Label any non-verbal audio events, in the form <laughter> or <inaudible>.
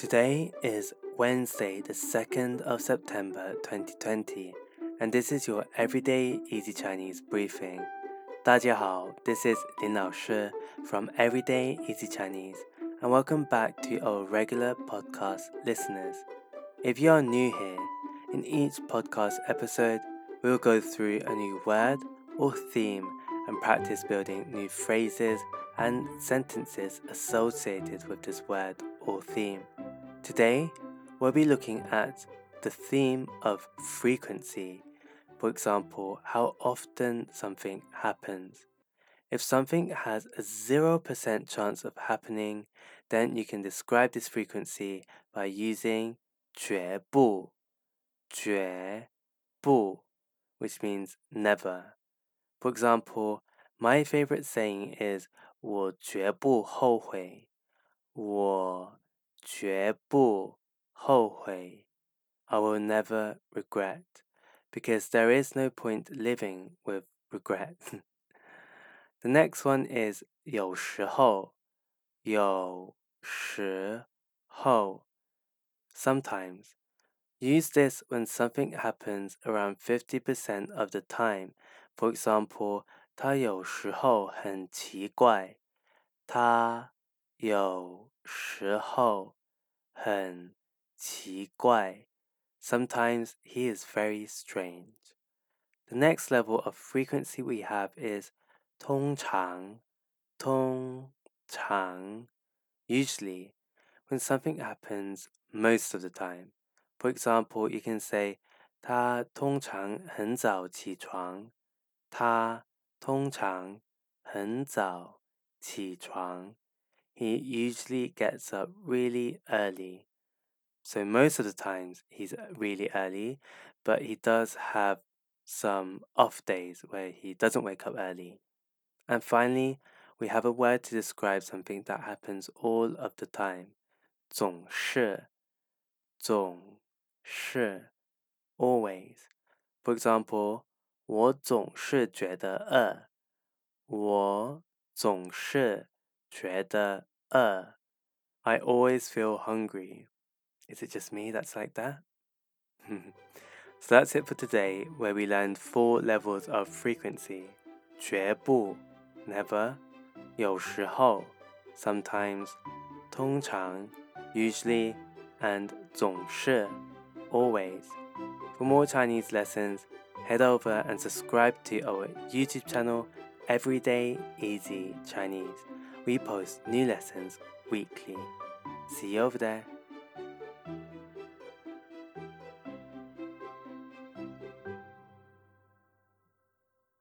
Today is Wednesday, the 2nd of September 2020, and this is your Everyday Easy Chinese briefing. 大家好, this is Lin Lao Shi from Everyday Easy Chinese, and welcome back to our regular podcast listeners. If you are new here, in each podcast episode, we will go through a new word or theme and practice building new phrases and sentences associated with this word or theme. Today, we'll be looking at the theme of frequency. For example, how often something happens. If something has a 0% chance of happening, then you can describe this frequency by using 绝不,绝不, which means never. For example, my favorite saying is 我绝不后悔。我 绝不后悔. I will never regret, because there is no point living with regret. <laughs> the next one is 有时候，有时候. Sometimes. Use this when something happens around 50% of the time. For example, 他有时候很奇怪。他有 时候很奇怪。Sometimes he is very strange. The next level of frequency we have is 通常，通常. Usually, when something happens most of the time. For example, you can say 他通常很早起床。他通常很早起床。 He usually gets up really early. So most of the times he's really early, but he does have some off days where he doesn't wake up early. And finally, we have a word to describe something that happens all of the time. 总是,总是 always. For example, 我总是觉得饿。我总是 觉得饿。I always feel hungry. Is it just me that's like that? <laughs> so that's it for today, where we learned four levels of frequency. 绝不 never, 有时候 sometimes, 通常 usually, and 总是 always. For more Chinese lessons, head over and subscribe to our YouTube channel Everyday Easy Chinese. We post new lessons weekly. See you over there.